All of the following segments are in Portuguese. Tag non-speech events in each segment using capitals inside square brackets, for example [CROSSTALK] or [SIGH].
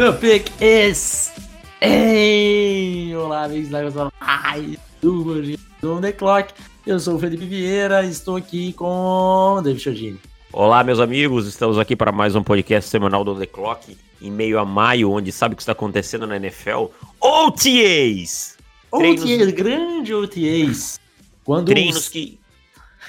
The pick is. Amigos da Ai, do On The Clock. Eu sou o Felipe Vieira estou aqui com David Chodini. Olá, meus amigos, estamos aqui para mais um podcast semanal do The Clock, em meio a maio, onde sabe o que está acontecendo na NFL? OTAs! OTAs, Treinos... grande OTAs. Quando Treinos os... que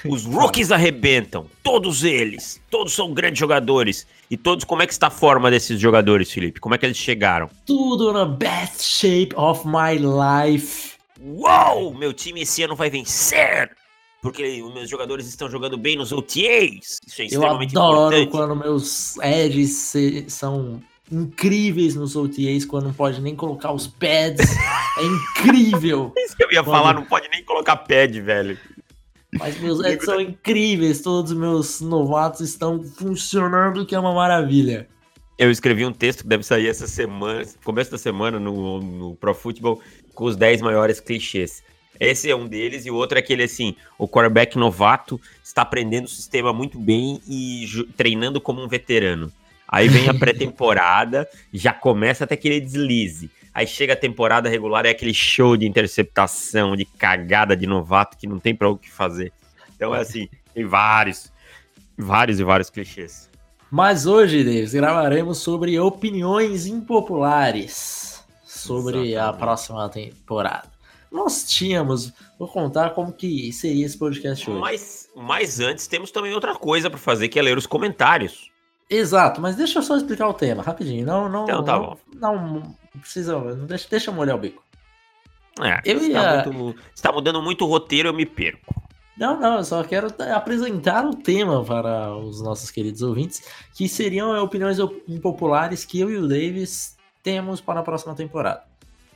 os rookies arrebentam, todos eles, todos são grandes jogadores. E todos, como é que está a forma desses jogadores, Felipe? Como é que eles chegaram? Tudo na best shape of my life. Uou, meu time esse ano vai vencer! Porque os meus jogadores estão jogando bem nos OTAs. Isso é extremamente Eu adoro importante. quando meus edges são incríveis nos OTAs, quando não pode nem colocar os pads. é [LAUGHS] incrível! Isso que eu ia quando... falar, não pode nem colocar pad, velho. Mas meus [LAUGHS] ads são incríveis, todos os meus novatos estão funcionando, que é uma maravilha. Eu escrevi um texto que deve sair essa semana, começo da semana, no, no Pro Football, com os 10 maiores clichês. Esse é um deles, e o outro é aquele assim: o quarterback novato está aprendendo o sistema muito bem e treinando como um veterano. Aí vem a [LAUGHS] pré-temporada, já começa até aquele deslize. Aí chega a temporada regular, é aquele show de interceptação, de cagada de novato que não tem para o que fazer. Então é assim, tem vários, vários e vários clichês. Mas hoje, Davis, gravaremos sobre opiniões impopulares sobre Exatamente. a próxima temporada. Nós tínhamos, vou contar como que seria esse podcast hoje. Mas, mas antes temos também outra coisa para fazer, que é ler os comentários. Exato, mas deixa eu só explicar o tema rapidinho. Não, não, então, tá não, bom. não precisa, não deixa, deixa eu molhar o bico. É, eu ia... está, muito, está mudando muito o roteiro, eu me perco. Não, não, eu só quero apresentar o tema para os nossos queridos ouvintes, que seriam opiniões impopulares que eu e o Davis temos para a próxima temporada.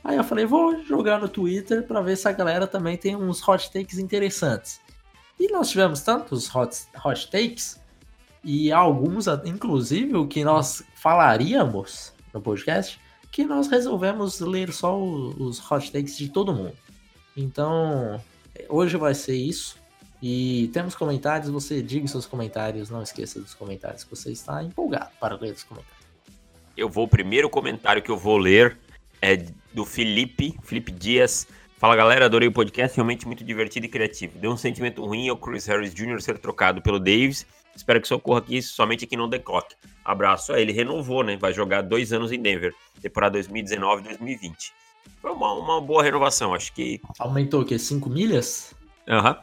Aí eu falei, vou jogar no Twitter para ver se a galera também tem uns hot takes interessantes. E nós tivemos tantos hot, hot takes, e alguns, inclusive, o que nós falaríamos no podcast, nós resolvemos ler só os hot takes de todo mundo. Então, hoje vai ser isso. E temos comentários, você diga seus comentários, não esqueça dos comentários que você está empolgado para ler os comentários. Eu vou, o primeiro comentário que eu vou ler é do Felipe, Felipe Dias. Fala galera, adorei o podcast, realmente muito divertido e criativo. Deu um sentimento ruim ao Chris Harris Jr. ser trocado pelo Davis. Espero que isso ocorra aqui, somente aqui no The Clock. Abraço. É, ele renovou, né? Vai jogar dois anos em Denver, temporada 2019-2020. Foi uma, uma boa renovação, acho que. Aumentou o quê? 5 milhas? Aham.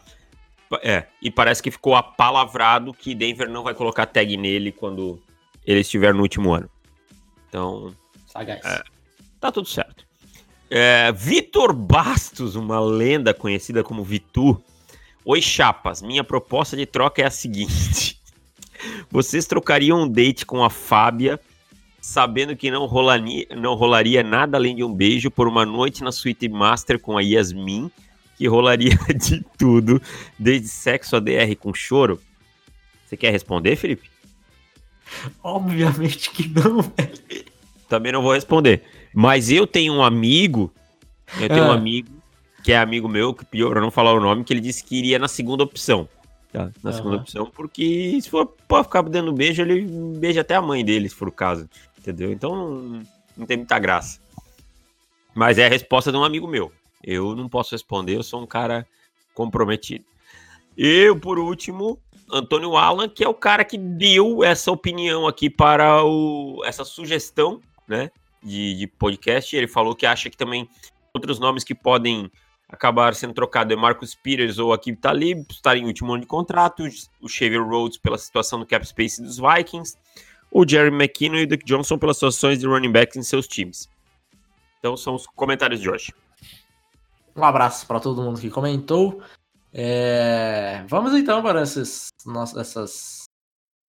Uhum. É, e parece que ficou apalavrado que Denver não vai colocar tag nele quando ele estiver no último ano. Então. Sagaz. É, tá tudo certo. É, Vitor Bastos, uma lenda conhecida como Vitu. Oi, chapas. Minha proposta de troca é a seguinte: [LAUGHS] vocês trocariam um date com a Fábia, sabendo que não rolaria, não rolaria nada além de um beijo por uma noite na suíte master com a Yasmin, que rolaria [LAUGHS] de tudo, desde sexo a DR com choro? Você quer responder, Felipe? Obviamente que não, velho. Também não vou responder. Mas eu tenho um amigo, eu tenho um ah. amigo que é amigo meu, que pra não falar o nome, que ele disse que iria na segunda opção. Tá? Na uhum. segunda opção, porque se for pra ficar dando beijo, ele beija até a mãe dele, se for o caso. Entendeu? Então não, não tem muita graça. Mas é a resposta de um amigo meu. Eu não posso responder, eu sou um cara comprometido. E, por último, Antônio Alan, que é o cara que deu essa opinião aqui para o, essa sugestão, né, de, de podcast. Ele falou que acha que também outros nomes que podem acabar sendo trocado é Marcus Peters ou Akib Talib, estar em último ano de contrato, o Xavier Rhodes pela situação do cap space dos Vikings, o Jerry McKinnon e o Duke Johnson pelas situações de running backs em seus times. Então são os comentários de hoje. Um abraço para todo mundo que comentou. É... Vamos então para essas, nossas, essas,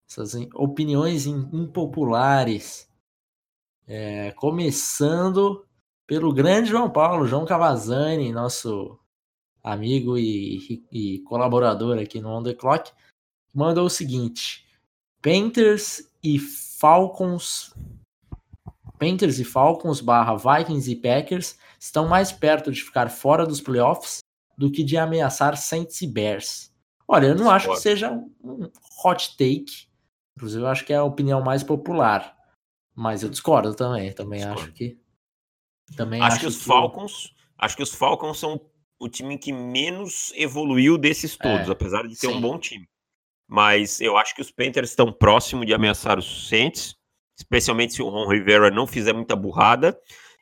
essas opiniões impopulares. É... Começando pelo grande João Paulo, João Cavazani, nosso amigo e, e, colaborador aqui no On The Clock, mandou o seguinte: Panthers e Falcons. Panthers e Falcons barra Vikings e Packers estão mais perto de ficar fora dos playoffs do que de ameaçar Saints e Bears. Olha, eu não acho que seja um hot take. Inclusive, eu acho que é a opinião mais popular. Mas eu discordo também. Também discordo. acho que. Também acho, acho que os que... Falcons. Acho que os Falcons são o time que menos evoluiu desses todos, é, apesar de ter sim. um bom time. Mas eu acho que os Panthers estão próximos de ameaçar os Saints, especialmente se o Ron Rivera não fizer muita burrada.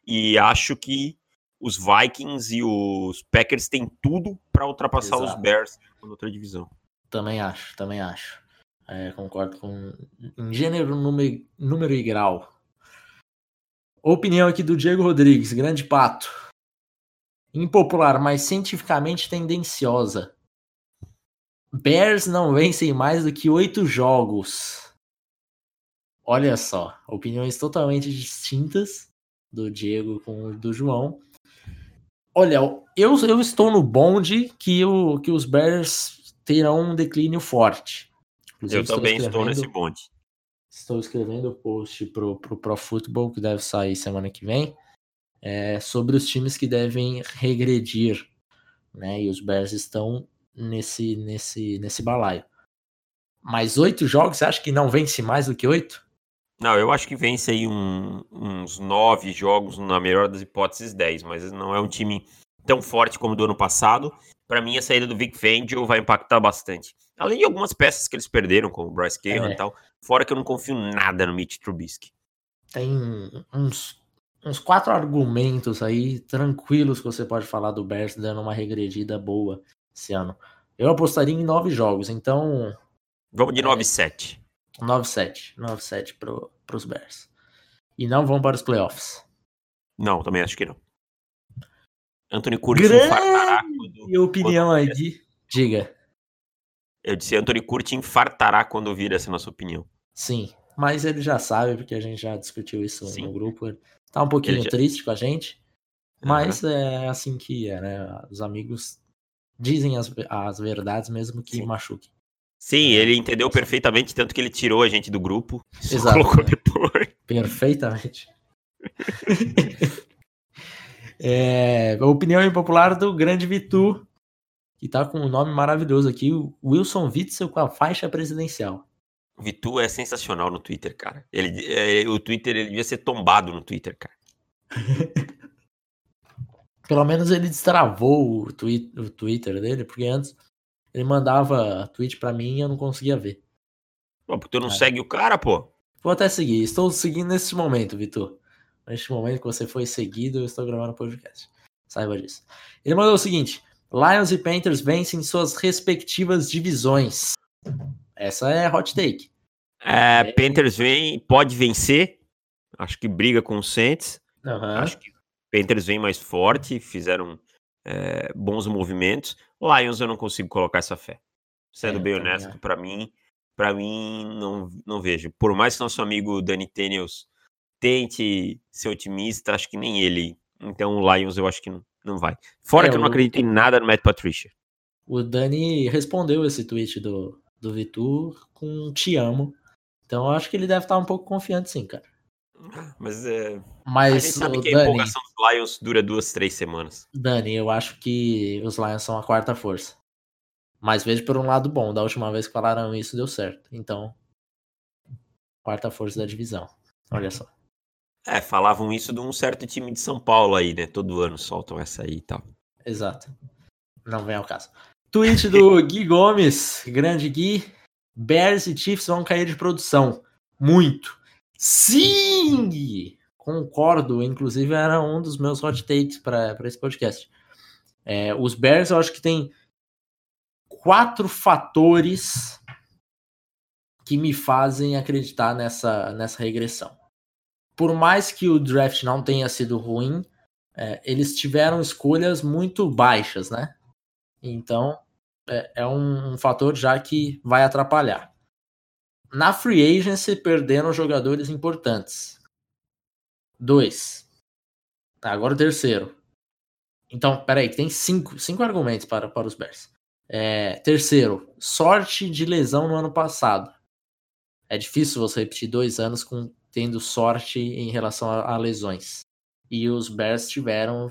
E acho que os Vikings e os Packers têm tudo para ultrapassar Exato. os Bears na outra divisão. Também acho, também acho. É, concordo com em gênero, número, número e grau. Opinião aqui do Diego Rodrigues, grande pato. Impopular, mas cientificamente tendenciosa. Bears não vencem mais do que oito jogos. Olha só, opiniões totalmente distintas do Diego com do João. Olha, eu, eu estou no bonde que, o, que os Bears terão um declínio forte. Inclusive, eu também estou nesse bonde. Estou escrevendo o post pro, pro Pro Football, que deve sair semana que vem, é, sobre os times que devem regredir. Né? E os Bears estão nesse, nesse, nesse balaio. Mas oito jogos, você acha que não vence mais do que oito? Não, eu acho que vence aí um, uns nove jogos, na melhor das hipóteses, dez, mas não é um time tão forte como do ano passado. Para mim, a saída do Vic Fangio vai impactar bastante. Além de algumas peças que eles perderam, como o Bryce Cahill é. e tal. Fora que eu não confio nada no Mitch Trubisky. Tem uns, uns quatro argumentos aí tranquilos que você pode falar do Bears dando uma regredida boa esse ano. Eu apostaria em nove jogos, então. Vamos de 9-7. 9-7. 9-7 pro, pros Bears. E não vão para os playoffs. Não, também acho que não. Anthony Curtis infartará. E opinião quando... aí, diga. Eu disse Anthony Curtis infartará quando ouvir essa nossa opinião. Sim, mas ele já sabe, porque a gente já discutiu isso Sim. no grupo. Tá um pouquinho já... triste com a gente, mas uhum. é assim que é, né? Os amigos dizem as, as verdades mesmo que Sim. machuquem. Sim, é. ele entendeu perfeitamente, tanto que ele tirou a gente do grupo. Exato. Colocou depois. Perfeitamente. [LAUGHS] é, a opinião impopular do grande Vitu, que tá com um nome maravilhoso aqui, Wilson Witzel com a faixa presidencial. O Vitu é sensacional no Twitter, cara. Ele, é, o Twitter ele devia ser tombado no Twitter, cara. [LAUGHS] Pelo menos ele destravou o, tweet, o Twitter dele, porque antes ele mandava tweet para mim e eu não conseguia ver. Pô, porque tu não segue o cara, pô? Vou até seguir. Estou seguindo nesse momento, Vitor. Neste momento que você foi seguido, eu estou gravando o podcast. Saiba disso. Ele mandou o seguinte: Lions e Panthers vencem suas respectivas divisões. Essa é hot take. É, é. Panthers vem, pode vencer. Acho que briga com o Saints. Uhum. Acho que Panthers vem mais forte, fizeram é, bons movimentos. Lions eu não consigo colocar essa fé. Sendo é, bem honesto, para mim, para mim não, não vejo. Por mais que nosso amigo Danny Tenios tente ser otimista, acho que nem ele. Então o Lions eu acho que não, não vai. Fora é, que eu não acredito em nada no Matt Patricia. O Dani respondeu esse tweet do, do Vitor com te amo. Então eu acho que ele deve estar um pouco confiante sim, cara. Mas é. Mas, a gente sabe que a Dani, empolgação dos Lions dura duas, três semanas. Dani, eu acho que os Lions são a quarta força. Mas vejo por um lado bom. Da última vez que falaram isso, deu certo. Então, quarta força da divisão. Olha só. É, falavam isso de um certo time de São Paulo aí, né? Todo ano soltam essa aí e tal. Exato. Não vem ao caso. Tweet do [LAUGHS] Gui Gomes, grande Gui. Bears e Chiefs vão cair de produção. Muito. Sim! Concordo, inclusive era um dos meus hot takes para esse podcast. É, os Bears, eu acho que tem quatro fatores que me fazem acreditar nessa, nessa regressão. Por mais que o draft não tenha sido ruim, é, eles tiveram escolhas muito baixas, né? Então é, é um, um fator já que vai atrapalhar. Na free agency, perderam jogadores importantes. Dois. Agora o terceiro. Então, peraí, tem cinco, cinco argumentos para, para os Bears. É, terceiro, sorte de lesão no ano passado. É difícil você repetir dois anos com tendo sorte em relação a, a lesões. E os Bears tiveram.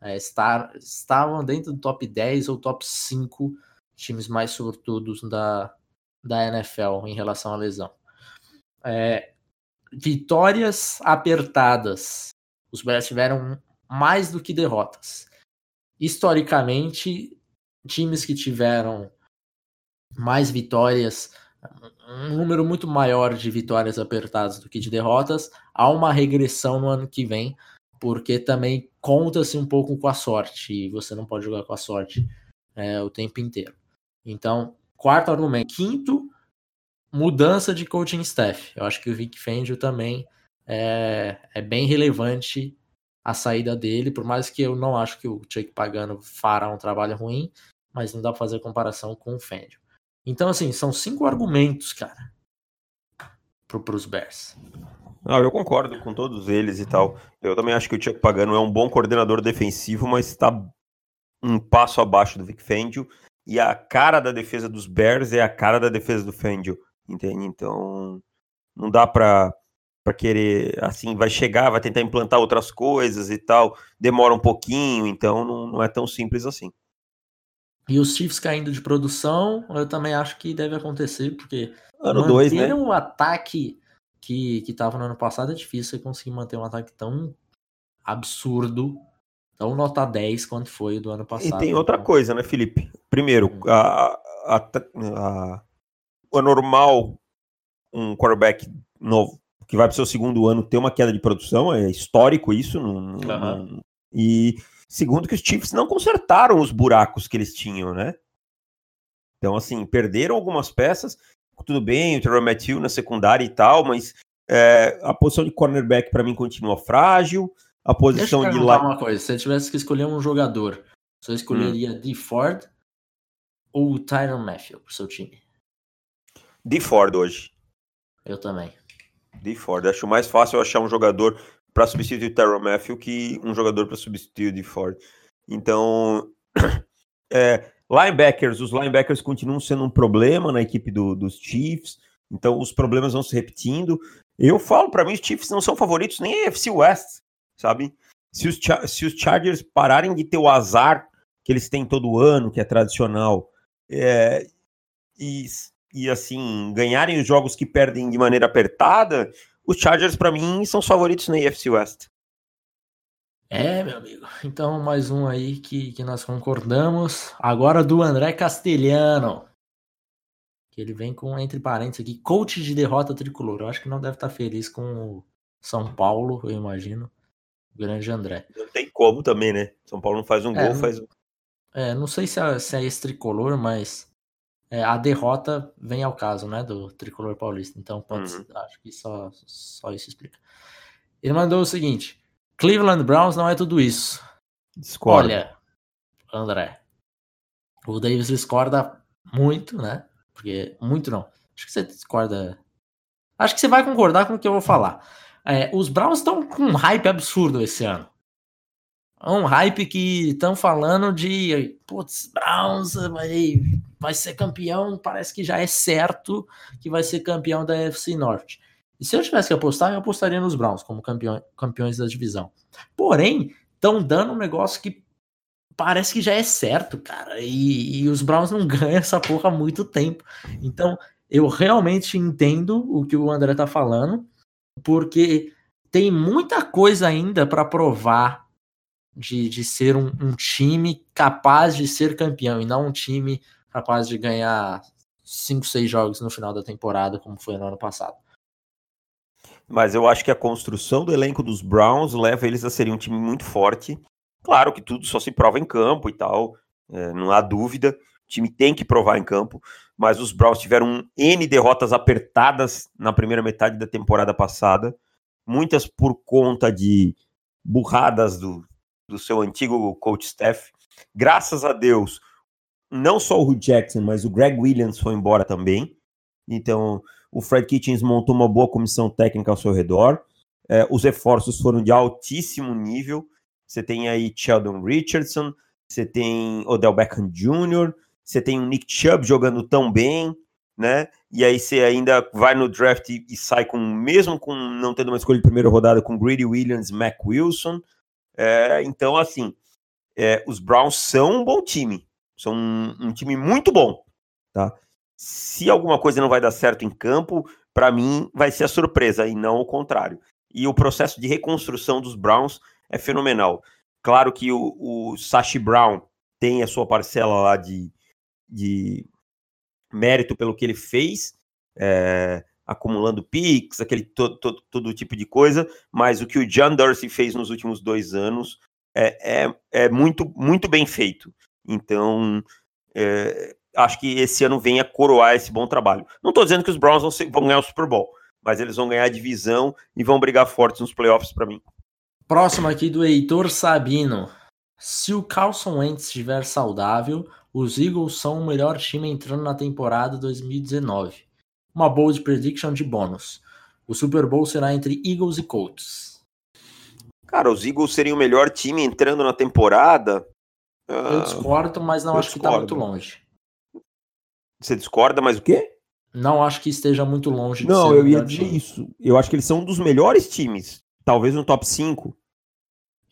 É, estar, estavam dentro do top 10 ou top 5 times mais sortudos da, da NFL em relação à lesão. É, vitórias apertadas. Os Bears tiveram mais do que derrotas. Historicamente, times que tiveram mais vitórias, um número muito maior de vitórias apertadas do que de derrotas, há uma regressão no ano que vem, porque também conta-se um pouco com a sorte, e você não pode jogar com a sorte é, o tempo inteiro. Então, quarto argumento. Quinto, mudança de coaching staff. Eu acho que o Vic Fangio também é, é bem relevante a saída dele, por mais que eu não acho que o Chuck Pagano fará um trabalho ruim, mas não dá pra fazer comparação com o Fangio. Então, assim, são cinco argumentos, cara, pro, pros Bears. Não, eu concordo com todos eles e tal. Eu também acho que o Chuck Pagano é um bom coordenador defensivo, mas está um passo abaixo do Vic Fangio. E a cara da defesa dos Bears é a cara da defesa do Fangio, entende? Então, não dá para para querer, assim, vai chegar, vai tentar implantar outras coisas e tal, demora um pouquinho, então não, não é tão simples assim. E os Chiefs caindo de produção, eu também acho que deve acontecer, porque ano dois, né? um ataque que, que tava no ano passado é difícil você conseguir manter um ataque tão absurdo, tão nota 10 quanto foi do ano passado. E tem outra então... coisa, né, Felipe? Primeiro, a, a, a, a normal um quarterback novo que vai para o seu segundo ano ter uma queda de produção, é histórico isso. Não, uhum. não, e segundo que os Chiefs não consertaram os buracos que eles tinham, né? Então, assim, perderam algumas peças, tudo bem, o Terrell Matthew na secundária e tal, mas é, a posição de cornerback para mim continua frágil, a posição Deixa eu de lá... uma coisa, se você tivesse que escolher um jogador, você escolheria hum. D. Ford ou Tyron Matthew pro seu time? D. Ford hoje. Eu também de Ford. Acho mais fácil achar um jogador para substituir o Terrell Matthew que um jogador para substituir o de Ford. Então, [CLEARS THROAT] é, linebackers, os linebackers continuam sendo um problema na equipe do, dos Chiefs. Então, os problemas vão se repetindo. Eu falo, para mim, os Chiefs não são favoritos nem a FC West, sabe? Se os, se os Chargers pararem de ter o azar que eles têm todo ano, que é tradicional, é, e e assim ganharem os jogos que perdem de maneira apertada, os Chargers para mim são os favoritos na AFC West. É, meu amigo. Então, mais um aí que, que nós concordamos. Agora do André Castelhano. Que ele vem com, entre parênteses aqui, coach de derrota tricolor. Eu acho que não deve estar feliz com o São Paulo, eu imagino. O grande André. Não tem como também, né? São Paulo não faz um é, gol, faz um. É, não sei se é, se é esse tricolor, mas é, a derrota vem ao caso, né, do tricolor paulista. Então, pode, uhum. acho que só, só isso explica. Ele mandou o seguinte: Cleveland Browns não é tudo isso. Discorda. Olha, André, o Davis discorda muito, né? Porque muito não. Acho que você discorda. Acho que você vai concordar com o que eu vou falar. É, os Browns estão com um hype absurdo esse ano. Um hype que estão falando de, putz, Browns vai, vai ser campeão, parece que já é certo que vai ser campeão da FC Norte. E se eu tivesse que apostar, eu apostaria nos Browns como campeão, campeões da divisão. Porém, estão dando um negócio que parece que já é certo, cara. E, e, os Browns não [LAUGHS] ganham essa porra há muito tempo. Então, eu realmente entendo o que o André tá falando, porque tem muita coisa ainda para provar de, de ser um, um, time capaz de ser campeão e não um time capaz de ganhar 5, 6 jogos no final da temporada, como foi no ano passado. Mas eu acho que a construção do elenco dos Browns leva eles a serem um time muito forte. Claro que tudo só se prova em campo e tal, é, não há dúvida. O time tem que provar em campo, mas os Browns tiveram N derrotas apertadas na primeira metade da temporada passada, muitas por conta de burradas do, do seu antigo coach staff. Graças a Deus, não só o Hugh Jackson, mas o Greg Williams foi embora também. Então, o Fred Kitchens montou uma boa comissão técnica ao seu redor. É, os reforços foram de altíssimo nível. Você tem aí Sheldon Richardson, você tem Odell Beckham Jr., você tem o Nick Chubb jogando tão bem, né? E aí você ainda vai no draft e, e sai com, mesmo com não tendo uma escolha de primeira rodada, com Greedy Williams, Mac Wilson. É, então, assim, é, os Browns são um bom time. São um, um, time muito bom, tá? Se alguma coisa não vai dar certo em campo, para mim vai ser a surpresa e não o contrário. E o processo de reconstrução dos Browns é fenomenal. Claro que o, o Sashi Brown tem a sua parcela lá de, de mérito pelo que ele fez, é, acumulando picks, aquele todo, todo, todo, tipo de coisa, mas o que o John Dorsey fez nos últimos dois anos é, é, é muito, muito bem feito. Então, é, acho que esse ano vem a coroar esse bom trabalho. Não estou dizendo que os Browns vão, ser, vão, ganhar o Super Bowl, mas eles vão ganhar a divisão e vão brigar fortes nos playoffs para mim. Próximo aqui do Heitor Sabino. Se o Carlson Wentz estiver saudável, os Eagles são o melhor time entrando na temporada 2019. Uma bold prediction de bônus. O Super Bowl será entre Eagles e Colts. Cara, os Eagles seriam o melhor time entrando na temporada? Eu ah, discordo, mas não acho discordo. que está muito longe. Você discorda, mas o quê? Não acho que esteja muito longe. Não, eu ia dizer time. isso. Eu acho que eles são um dos melhores times. Talvez no top 5.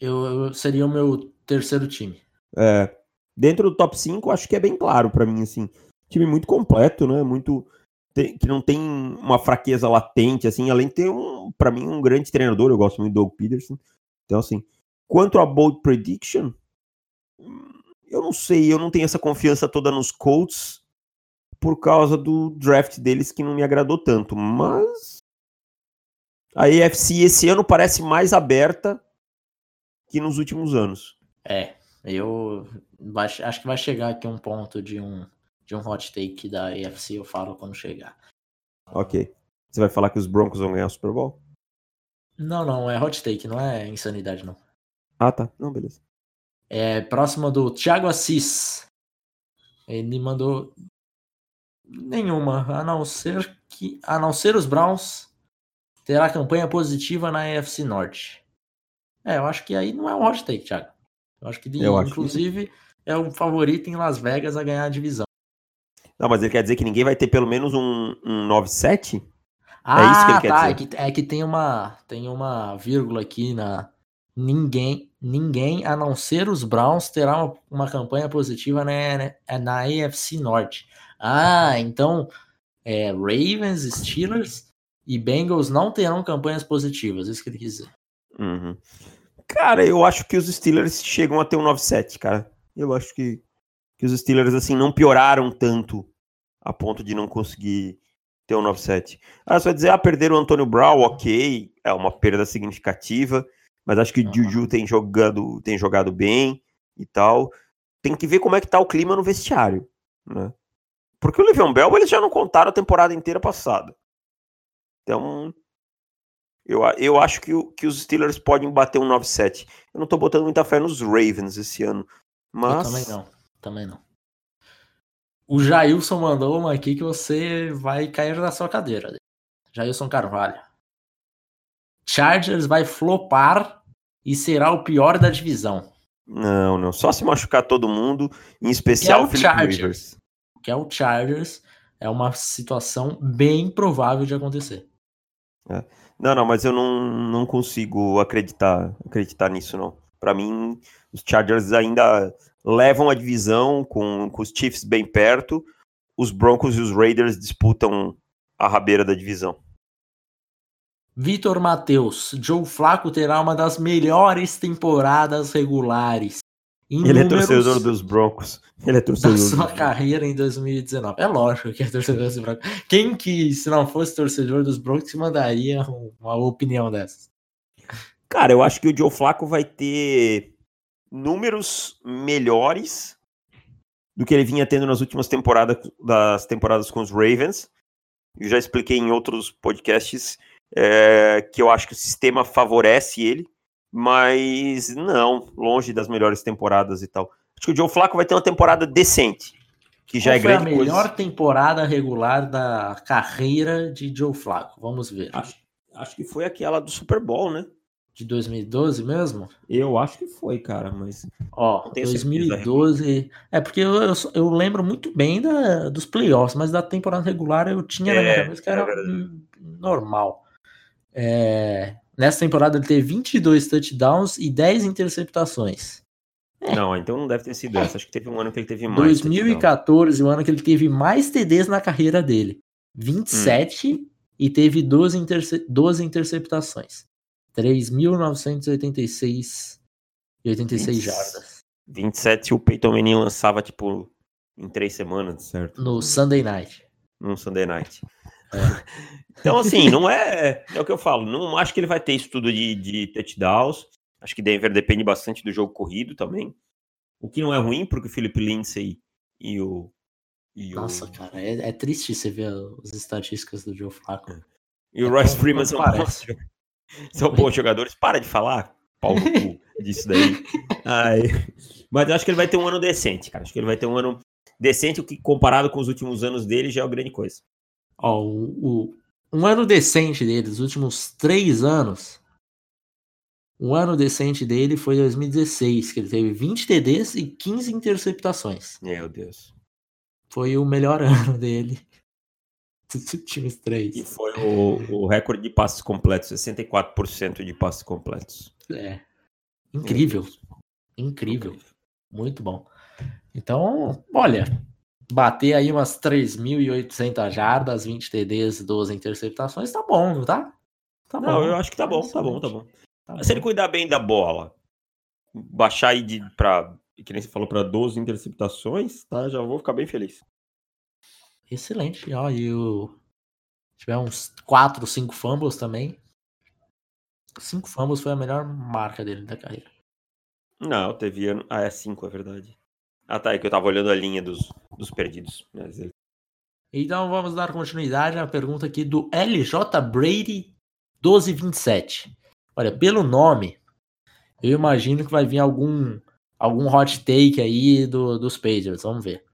Eu, eu seria o meu terceiro time. É. Dentro do top 5, acho que é bem claro para mim, assim. Time muito completo, né? Muito. Tem, que não tem uma fraqueza latente, assim, além de ter, um, para mim, um grande treinador. Eu gosto muito do Doug Peterson. Então, assim, quanto a Bold Prediction, eu não sei, eu não tenho essa confiança toda nos Colts por causa do draft deles que não me agradou tanto, mas a AFC esse ano parece mais aberta que nos últimos anos. É, eu vai, acho que vai chegar aqui um ponto de um, de um hot take da AFC, eu falo quando chegar. Ok. Você vai falar que os Broncos vão ganhar o Super Bowl? Não, não, é hot take, não é insanidade, não. Ah, tá. Não, beleza. É, próximo do Thiago Assis. Ele mandou nenhuma, a não ser que a não ser os Browns terá campanha positiva na AFC Norte. É, eu acho que aí não é um hot take, Thiago. Eu acho que, eu inclusive, acho que... é o favorito em Las Vegas a ganhar a divisão. Não, mas ele quer dizer que ninguém vai ter pelo menos um, um 9-7? Ah, é isso que ele quer tá. Dizer. É que, é que tem uma tem uma vírgula aqui na ninguém ninguém a não ser os Browns terá uma, uma campanha positiva na, na, na AFC Norte. Ah, então é, Ravens, Steelers e Bengals não terão campanhas positivas, é isso que ele quis dizer. Uhum. Cara, eu acho que os Steelers chegam a ter um 9-7, cara. Eu acho que, que os Steelers, assim, não pioraram tanto a ponto de não conseguir ter um 9-7. Ah, vai dizer, ah, perderam o Antônio Brown, ok, é uma perda significativa, mas acho que o Juju tem jogado, tem jogado bem e tal. Tem que ver como é que tá o clima no vestiário, né? Porque o Le'Veon Bell, eles já não contaram a temporada inteira passada. Então, eu, eu acho que, que os Steelers podem bater um 9-7. Eu não tô botando muita fé nos Ravens esse ano. Mas. Eu também não. Também não. O Jailson mandou uma aqui que você vai cair na sua cadeira. Jailson Carvalho. Chargers vai flopar e será o pior da divisão. Não, não. Só se machucar todo mundo, em especial que é o Chargers. Rivers. Que é o Chargers. É uma situação bem provável de acontecer. É. Não, não, mas eu não, não consigo acreditar, acreditar nisso, não. Para mim, os Chargers ainda levam a divisão com, com os Chiefs bem perto. Os Broncos e os Raiders disputam a rabeira da divisão. Vitor Matheus, Joe Flaco terá uma das melhores temporadas regulares ele é torcedor dos Broncos. Ele é torcedor [LAUGHS] da sua carreira em 2019. É lógico que é torcedor dos Broncos. Quem que, se não fosse torcedor dos Broncos, mandaria uma opinião dessas? Cara, eu acho que o Joe Flaco vai ter números melhores do que ele vinha tendo nas últimas temporadas das temporadas com os Ravens. Eu já expliquei em outros podcasts é, que eu acho que o sistema favorece ele mas não, longe das melhores temporadas e tal. Acho que o Joe Flacco vai ter uma temporada decente, que já Qual é grande foi a melhor temporada regular da carreira de Joe Flacco? Vamos ver. Acho, Acho que foi aquela do Super Bowl, né? De 2012 mesmo? Eu acho que foi, cara, mas. Ó, 2012. É porque eu, eu, eu, lembro muito bem da, dos playoffs, mas da temporada regular eu tinha é, na minha cabeça que era é normal. É, nessa temporada ele teve 22 touchdowns e 10 interceptações. É. Não, então não deve ter sido essa. Acho que teve um ano que ele teve mais. 2014, o ano que ele teve mais TDs na carreira dele. 27 hum. e teve 12, interce 12 interceptações. 3.986 e 86 jardas. 27 o Peyton Manning lançava, tipo, em três semanas, certo? No Sunday Night. No Sunday Night. [LAUGHS] Então, assim, não é. É o que eu falo. Não acho que ele vai ter isso tudo de, de touchdowns. Acho que Denver depende bastante do jogo corrido também. O que não é ruim, porque o Philip Lindsay e o. E Nossa, o... cara, é, é, triste você ver as estatísticas do Joe Flacco. É. E o é Royce Freeman são bons, são bons jogadores. Para de falar, pau no cu disso daí. Ai. Mas eu acho que ele vai ter um ano decente, cara. Acho que ele vai ter um ano decente, o que comparado com os últimos anos dele já é uma grande coisa. Ó, o, o, um ano decente dele, os últimos três anos, um ano decente dele foi 2016, que ele teve 20 TDs e 15 interceptações. Meu Deus. Foi o melhor [LAUGHS] ano dele dos últimos três. E foi o, o recorde de passes completos, 64% de passes completos. É. Incrível. Incrível. Muito bom. Então, olha, bater aí umas 3.800 jardas, 20 TDs, 12 interceptações, tá bom, não tá? Tá não, bom. eu acho que tá bom, tá bom, tá bom. Tá Se ele cuidar bem da bola, baixar aí de, pra, que nem você falou, para 12 interceptações, tá? Já vou ficar bem feliz. Excelente. Ó, e o... tiver uns 4, 5 fumbles também. 5 fumbles foi a melhor marca dele da carreira. Não, teve ano. Ah, é 5, é verdade. Ah, tá. É que eu tava olhando a linha dos, dos perdidos. Então vamos dar continuidade à pergunta aqui do LJ Brady 1227. Olha, pelo nome, eu imagino que vai vir algum algum hot take aí do, dos Patriots. Vamos ver.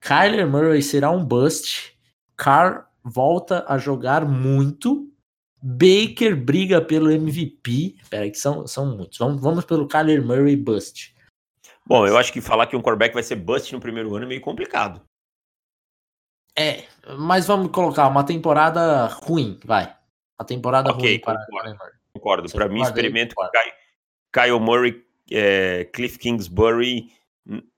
Kyler Murray será um bust. Carr volta a jogar muito. Baker briga pelo MVP. Peraí, que são, são muitos. Vamos, vamos pelo Kyler Murray bust. Bom, eu acho que falar que um quarterback vai ser bust no primeiro ano é meio complicado. É, mas vamos colocar uma temporada ruim, vai. Uma temporada okay, ruim para Kyler Murray. Concordo. Para mim, experimento Kyle Murray, é, Cliff Kingsbury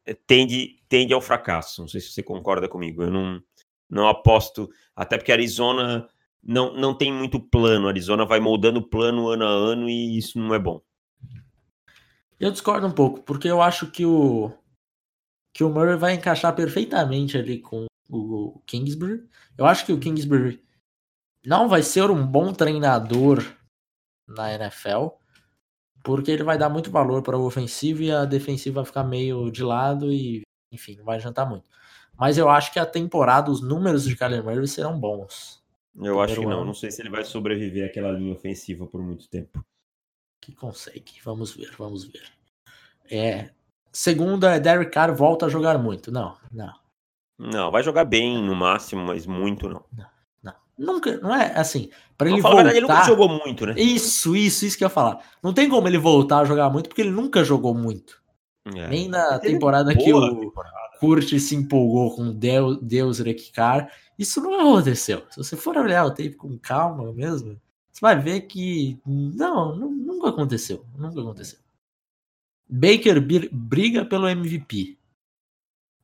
é, tende, tende ao fracasso. Não sei se você concorda comigo. Eu não, não aposto, até porque Arizona não, não tem muito plano. Arizona vai moldando plano ano a ano e isso não é bom. Eu discordo um pouco, porque eu acho que o que o Murray vai encaixar perfeitamente ali com o Kingsbury. Eu acho que o Kingsbury não vai ser um bom treinador na NFL, porque ele vai dar muito valor para o ofensivo e a defensiva vai ficar meio de lado e, enfim, não vai adiantar muito. Mas eu acho que a temporada, os números de Kyler Murray serão bons. Eu acho que não. Ano. Não sei se ele vai sobreviver àquela linha ofensiva por muito tempo. Que consegue. Vamos ver, vamos ver. É. Segunda é Derek Carr volta a jogar muito. Não, não. Não, vai jogar bem no máximo, mas muito não. Não. Nunca, não é assim. Para ele voltar. Verdade, ele nunca jogou muito, né? Isso, isso, isso que eu ia falar. Não tem como ele voltar a jogar muito porque ele nunca jogou muito. É. Nem na temporada que o temporada. Kurt se empolgou com Deus, Deus Rekikar. Isso não aconteceu. Se você for olhar o tempo com calma mesmo, você vai ver que não, nunca aconteceu. Nunca aconteceu. Baker briga pelo MVP.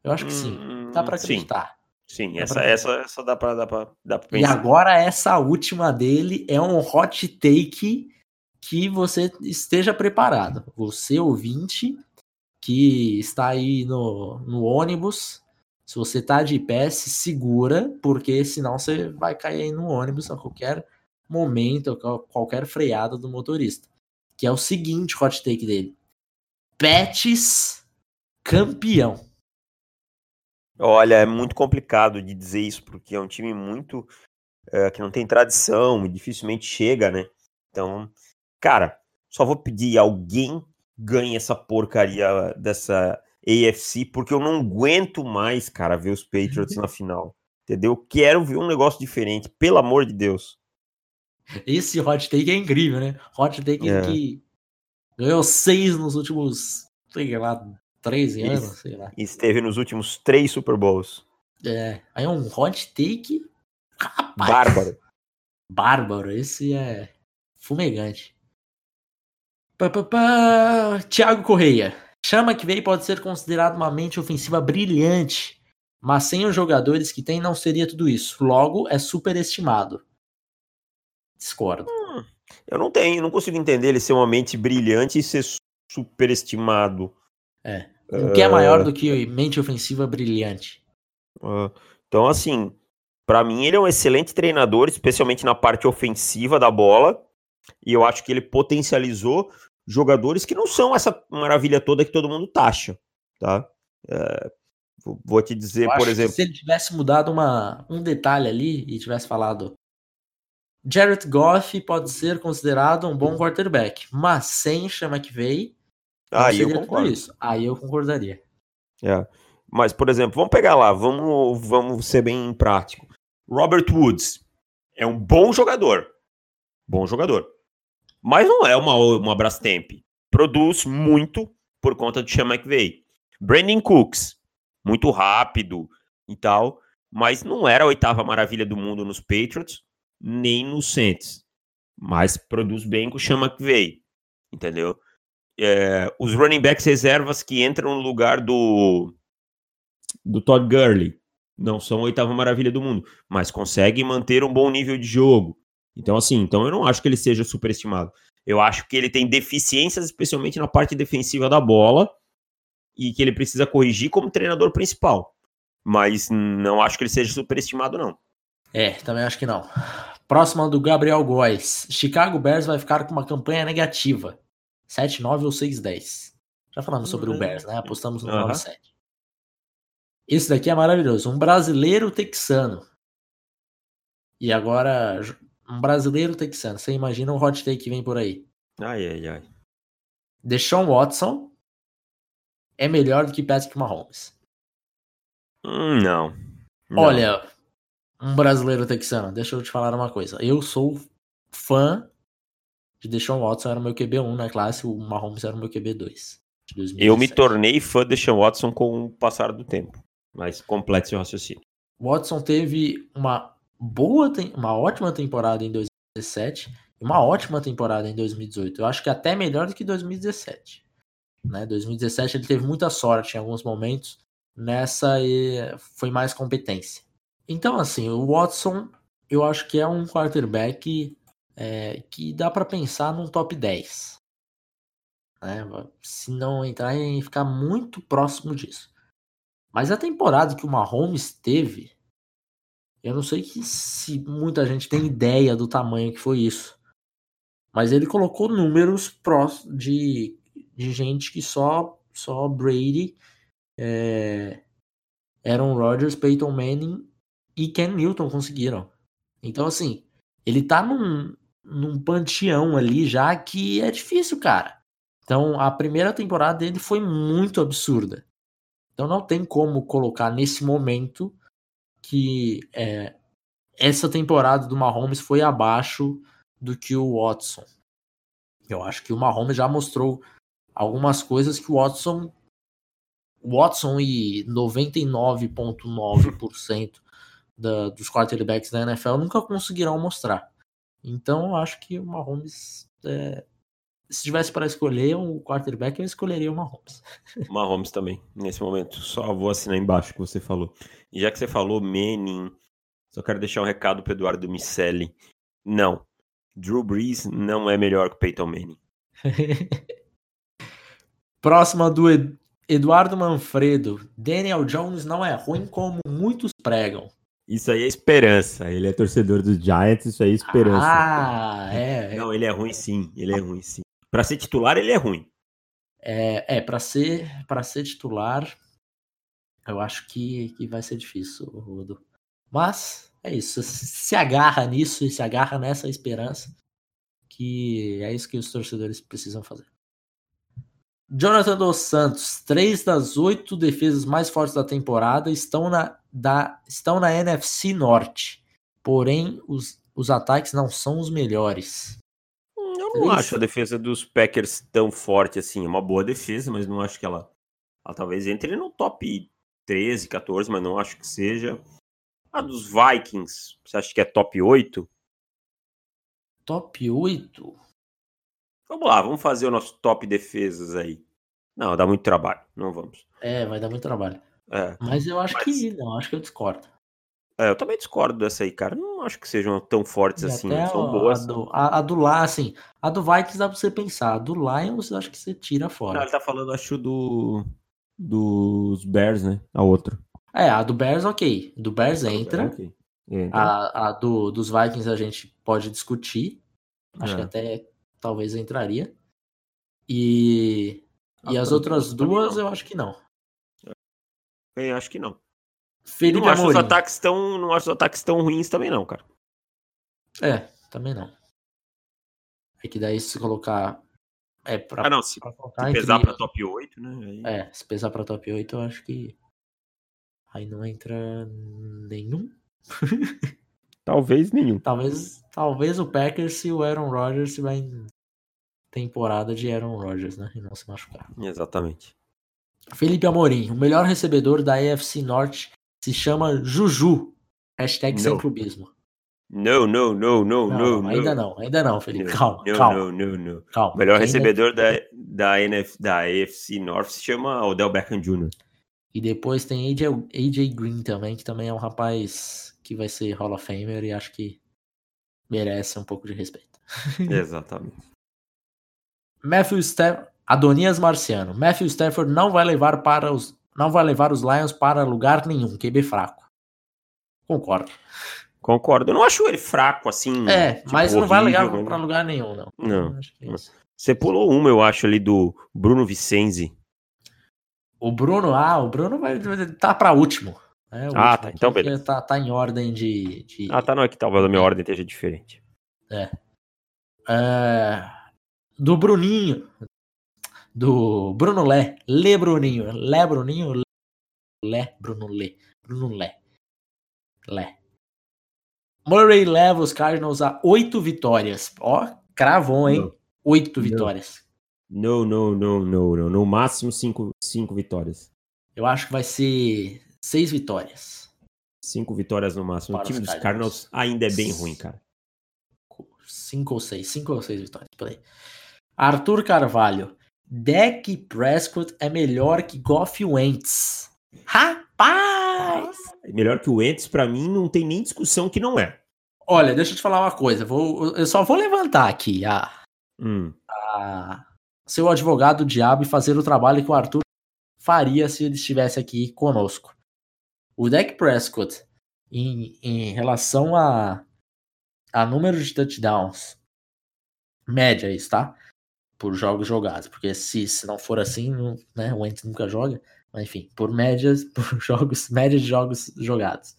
Eu acho que sim. Dá para hum, acreditar. Sim. Sim, essa, pra... essa, essa dá pra, dá, pra, dá pra pensar. E agora essa última dele é um hot take que você esteja preparado. Você, ouvinte, que está aí no, no ônibus, se você tá de pé, se segura, porque senão você vai cair aí no ônibus a qualquer momento, qualquer freada do motorista. Que é o seguinte hot take dele. Pets campeão. Olha, é muito complicado de dizer isso, porque é um time muito. É, que não tem tradição e dificilmente chega, né? Então, cara, só vou pedir alguém ganhe essa porcaria dessa AFC, porque eu não aguento mais, cara, ver os Patriots [LAUGHS] na final. Entendeu? Quero ver um negócio diferente, pelo amor de Deus. Esse hot take é incrível, né? Hot take é. que ganhou seis nos últimos, sei lá, 13 anos, sei lá. Esteve nos últimos três Super Bowls. É, aí é um hot take. Rapaz, bárbaro. Bárbaro, esse é fumegante. Pá, pá, pá. Thiago Correia. Chama que veio pode ser considerado uma mente ofensiva brilhante, mas sem os jogadores que tem não seria tudo isso. Logo, é superestimado. Discordo. Hum, eu não tenho, não consigo entender ele ser uma mente brilhante e ser superestimado. É. O que é maior do que mente ofensiva brilhante? Uh, então, assim, para mim ele é um excelente treinador, especialmente na parte ofensiva da bola. E eu acho que ele potencializou jogadores que não são essa maravilha toda que todo mundo taxa, tá? É, vou te dizer, por exemplo. se ele tivesse mudado uma, um detalhe ali e tivesse falado. Jared Goff pode ser considerado um bom quarterback, mas sem Chama que veio. Aí eu concordo. Isso. Aí eu concordaria. É. Mas, por exemplo, vamos pegar lá, vamos, vamos ser bem prático. Robert Woods é um bom jogador. Bom jogador. Mas não é uma, uma Brastemp. Produz muito por conta do Sean McVay. Brandon Cooks, muito rápido e tal, mas não era a oitava maravilha do mundo nos Patriots, nem nos Saints. Mas produz bem com o Sean McVay, entendeu? É, os running backs reservas que entram no lugar do, do Todd Gurley não são a oitava maravilha do mundo, mas conseguem manter um bom nível de jogo. Então, assim, então eu não acho que ele seja superestimado. Eu acho que ele tem deficiências, especialmente na parte defensiva da bola, e que ele precisa corrigir como treinador principal. Mas não acho que ele seja superestimado, não. É, também acho que não. Próxima do Gabriel Góes. Chicago Bears vai ficar com uma campanha negativa. 7-9 ou 6-10. Já falamos sobre uhum. o Bears, né? Apostamos no uhum. 9-7. Esse daqui é maravilhoso. Um brasileiro texano. E agora um brasileiro texano. Você imagina um hot take que vem por aí. Ai, ai, ai. Deshaun Watson é melhor do que Patrick Mahomes. Hum, não. não. Olha, um brasileiro texano, deixa eu te falar uma coisa. Eu sou fã de Deshaun Watson, era o meu QB1 na classe, o Mahomes era o meu QB2. Eu me tornei fã de Deshaun Watson com o passar do tempo. Mas complete seu raciocínio. Watson teve uma boa, uma ótima temporada em 2017 e uma ótima temporada em 2018. Eu acho que até melhor do que 2017. Né? 2017 ele teve muita sorte em alguns momentos, nessa foi mais competência. Então, assim, o Watson eu acho que é um quarterback é, que dá para pensar num top 10. Né? Se não entrar em ficar muito próximo disso. Mas a temporada que o Mahomes teve eu não sei que, se muita gente tem ideia do tamanho que foi isso. Mas ele colocou números de, de gente que só, só Brady, é, Aaron Rodgers, Peyton Manning e Ken Newton conseguiram. Então, assim, ele tá num, num panteão ali já que é difícil, cara. Então, a primeira temporada dele foi muito absurda. Então, não tem como colocar nesse momento que é, essa temporada do Mahomes foi abaixo do que o Watson. Eu acho que o Mahomes já mostrou algumas coisas que o Watson Watson e 99,9% da, dos quarterbacks da NFL nunca conseguirão mostrar. Então eu acho que o Mahomes é, se tivesse para escolher um quarterback, eu escolheria o Mahomes. [LAUGHS] Mahomes também, nesse momento. Só vou assinar embaixo o que você falou. E já que você falou Manning, só quero deixar um recado para Eduardo Micelli. Não, Drew Brees não é melhor que Peyton Manning. [LAUGHS] Próxima do Eduardo Manfredo. Daniel Jones não é ruim como muitos pregam. Isso aí é esperança. Ele é torcedor dos Giants, isso aí é esperança. Ah, é. é. Não, ele é ruim sim. Ele é ruim sim. Para ser titular, ele é ruim. É, é para ser para ser titular, eu acho que, que vai ser difícil, Rodo. Mas é isso. Se agarra nisso e se agarra nessa esperança, que é isso que os torcedores precisam fazer. Jonathan dos Santos, três das oito defesas mais fortes da temporada estão na, da, estão na NFC Norte. Porém, os os ataques não são os melhores. Hum, eu não acho a defesa dos Packers tão forte assim. É uma boa defesa, mas não acho que ela, ela talvez entre no top 13, 14, mas não acho que seja. A dos Vikings, você acha que é top 8? Top 8? Vamos lá, vamos fazer o nosso top defesas aí. Não, dá muito trabalho, não vamos. É, vai dar muito trabalho. É. Mas eu acho mas... que não, acho que eu discordo. É, eu também discordo dessa aí, cara. Não acho que sejam tão fortes e assim. São boas. A do, a, a do lá, assim, a do Vikings dá pra você pensar. A do Lions, eu acho que você tira fora. Não, ele tá falando, acho, do. Dos Bears, né? A outra. É, a do Bears, ok. Do Bears entra. Okay. entra. A, a do, dos Vikings a gente pode discutir. Acho é. que até talvez entraria. E. E as outras duas, eu acho que não. Eu acho que não. Felipe não acho os ataques tão, não acho os ataques tão ruins também não, cara. É, também não. É que daí se colocar é pra, ah, não, se, pra se pesar entre... pra top 8, né? Aí... É, se pesar pra top 8, eu acho que aí não entra nenhum. [LAUGHS] talvez nenhum. Talvez, talvez o Packers se o Aaron Rodgers vai temporada de Aaron Rodgers, né? E não se machucar. Exatamente. Felipe Amorim, o melhor recebedor da AFC Norte se chama Juju. Hashtag sem clubismo. Não, não, não, não, não. Ainda não, ainda não, Felipe. calma, não, calma. Não, não, não. Calma. O melhor recebedor da, da, NF, da AFC North se chama Odell Beckham Jr. E depois tem AJ, AJ Green também, que também é um rapaz que vai ser Hall of Famer e acho que merece um pouco de respeito. [LAUGHS] Exatamente. Matthew Stafford, Adonias Marciano. Matthew Stafford não vai levar para os não vai levar os Lions para lugar nenhum, QB fraco. Concordo. Concordo. Eu não acho ele fraco assim. É, tipo, mas não vai levar né? para lugar nenhum, não. Não. É Você pulou uma, eu acho, ali do Bruno Vicenzi. O Bruno, ah, o Bruno vai tá para último. É, ah, tá. Então beleza. Tá, tá em ordem de, de, Ah, tá. Não é que talvez a minha ordem esteja diferente. É. é. Do Bruninho do Bruno Lé, Lê Bruninho, Lé Bruninho, Lé Bruno Lé, Bruno Lé, Lé. Murray leva os Cardinals a oito vitórias. Ó, cravou, hein? Oito vitórias. Não, não, não, não, não. No máximo cinco, cinco vitórias. Eu acho que vai ser seis vitórias. Cinco vitórias no máximo. Para o time dos Cardinals ainda é bem ruim, cara. Cinco ou seis, cinco ou seis vitórias, por aí. Arthur Carvalho. Dak Prescott é melhor que Goff Wentz. Rapaz! Melhor que o Wentz, para mim, não tem nem discussão que não é. Olha, deixa eu te falar uma coisa. Vou, eu só vou levantar aqui a, hum. a seu advogado diabo e fazer o trabalho que o Arthur faria se ele estivesse aqui conosco. O Dak Prescott, em, em relação a, a número de touchdowns, média isso, tá? Por jogos jogados, porque se, se não for assim, não, né, o Wentz nunca joga, mas enfim, por médias, [LAUGHS] por jogos, média de jogos jogados.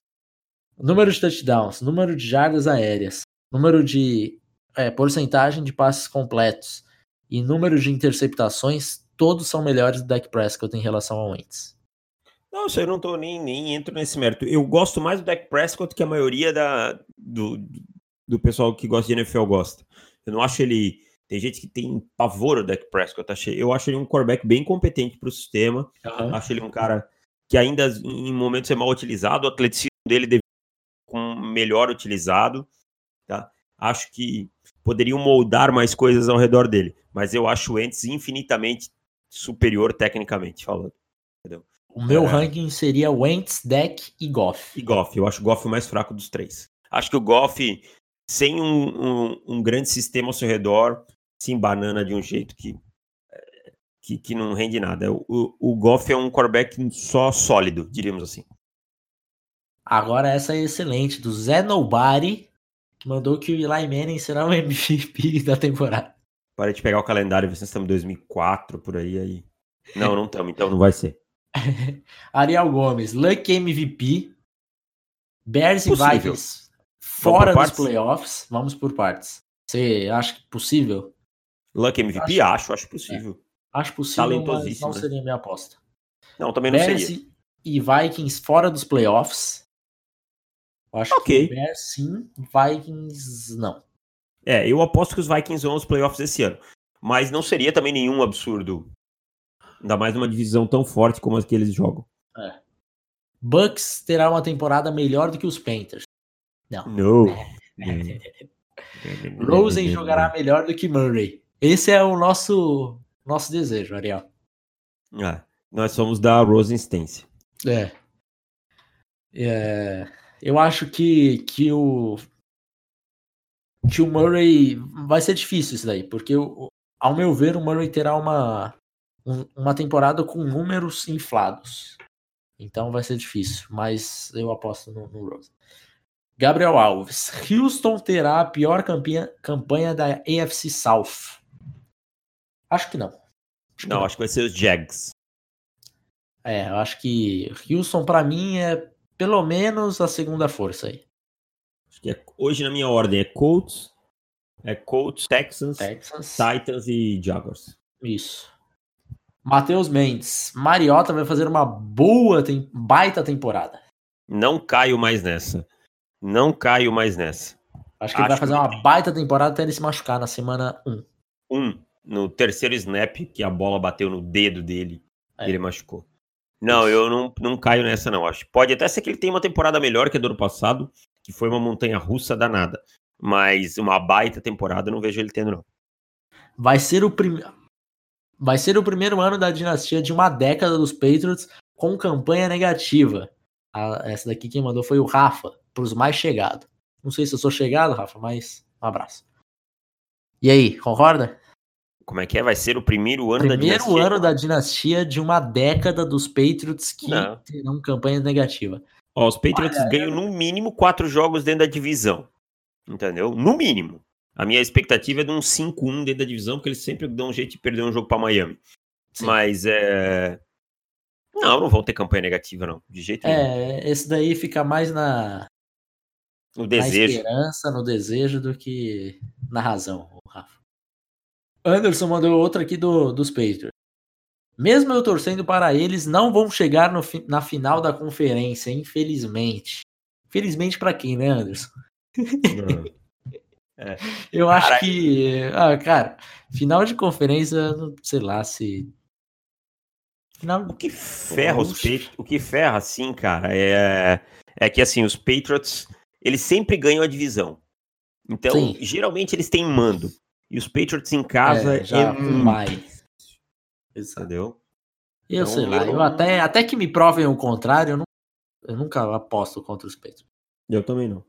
Número de touchdowns, número de jardas aéreas, número de é, porcentagem de passes completos e número de interceptações, todos são melhores do Dak Prescott em relação ao Wentz. Não, eu não tô nem, nem entro nesse mérito. Eu gosto mais do Dak Prescott que a maioria da, do, do pessoal que gosta de NFL gosta. Eu não acho ele tem gente que tem pavor do Dak Prescott. Eu acho ele um quarterback bem competente para o sistema. Uhum. Acho ele um cara que ainda em momentos é mal utilizado. O atleticismo dele deve com melhor utilizado. Tá? Acho que poderiam moldar mais coisas ao redor dele. Mas eu acho o Ents infinitamente superior tecnicamente falando. Entendeu? O meu é... ranking seria Wentz, Deck e Goff. E Goff. Eu acho o Goff o mais fraco dos três. Acho que o Goff, sem um, um, um grande sistema ao seu redor, se embanana de um jeito que, que, que não rende nada. O, o Goff é um quarterback só sólido, diríamos assim. Agora essa é excelente, do Zé Nobody, que mandou que o Eli Manning será o [LAUGHS] MVP da temporada. Para de pegar o calendário, se estamos em 2004, por aí, aí. Não, não estamos, então não vai ser. [LAUGHS] Ariel Gomes, Luck MVP, Bears Possível. e Vikings fora dos playoffs. Vamos por partes. Você acha possível? Luck MVP? Acho, acho, acho possível. É. Acho possível, mas não seria minha aposta. Não, também não Bears seria. e Vikings fora dos playoffs. Eu acho Ok. que Bears sim, Vikings não. É, eu aposto que os Vikings vão aos playoffs esse ano. Mas não seria também nenhum absurdo. Ainda mais numa divisão tão forte como as que eles jogam. Bucks terá uma temporada melhor do que os Panthers. Não. [LAUGHS] Não. Rosen jogará [LAUGHS] melhor do que Murray. Esse é o nosso nosso desejo, Ariel. Ah, nós somos da Rosenstance. É. É, eu acho que, que o que o Murray vai ser difícil isso daí, porque o- ao meu ver o Murray terá uma um- uma temporada com números inflados. Então vai ser difícil, mas eu aposto no, no Rose. Gabriel Alves. Houston terá a pior campanha, campanha da AFC South. Acho que não. Acho que Não, acho que vai ser os Jags. É, eu acho que Houston pra mim é pelo menos a segunda força aí. Acho que é- hoje na minha ordem é Colts, é Colts, Texans, Texans. Titans e Jaguars. Isso. Matheus Mendes. Mariota vai fazer uma boa, tem, baita temporada. Não caio mais nessa. Não caio mais nessa. Acho que ele vai Acho fazer que uma baita temporada até ele se machucar na semana 1. Um, no terceiro snap, que a bola bateu no dedo dele É. e ele machucou. Não, eu não, não caio nessa, não. Acho. Pode até ser que ele tenha uma temporada melhor que a do ano passado, que foi uma montanha russa danada. Mas uma baita temporada eu não vejo ele tendo, não. Vai ser o primeiro. Vai ser o primeiro ano da dinastia de uma década dos Patriots com campanha negativa. A- essa daqui quem mandou foi o Rafa, pros mais chegados. Não sei se eu sou chegado, Rafa, mas um abraço. E aí, concorda? Como é que é? Vai ser o primeiro ano da Primeiro dinastia? ano da dinastia de uma década dos Patriots que Não. terão campanha negativa. Ó, os Patriots Olha, ganham no mínimo quatro jogos dentro da divisão. Entendeu? No mínimo. A minha expectativa é de um 5-1 dentro da divisão, porque eles sempre dão um jeito de perder um jogo pra Miami. Sim. Mas é. Não, não vão ter campanha negativa, não. De jeito nenhum. É, esse daí fica mais na, O na desejo. esperança, no desejo do que na razão. Anderson mandou outra aqui do, dos Patriots. Mesmo eu torcendo para eles, não vão chegar no na final da conferência, infelizmente. Infelizmente para quem, né, Anderson? Não. [LAUGHS] Eu acho Cara, que, ah, cara, final de conferência, sei lá se final O que ferra os Oxe. Patriots, o que ferra, assim, cara, é, é que assim, os Patriots, eles sempre ganham a divisão. Então, Sim. geralmente eles têm mando. E os Patriots em casa é, já é vai. Exato. entendeu? Eu Então, sei lá, eu até, até que me provem o contrário, eu, não- eu nunca aposto contra os Patriots. Eu também não.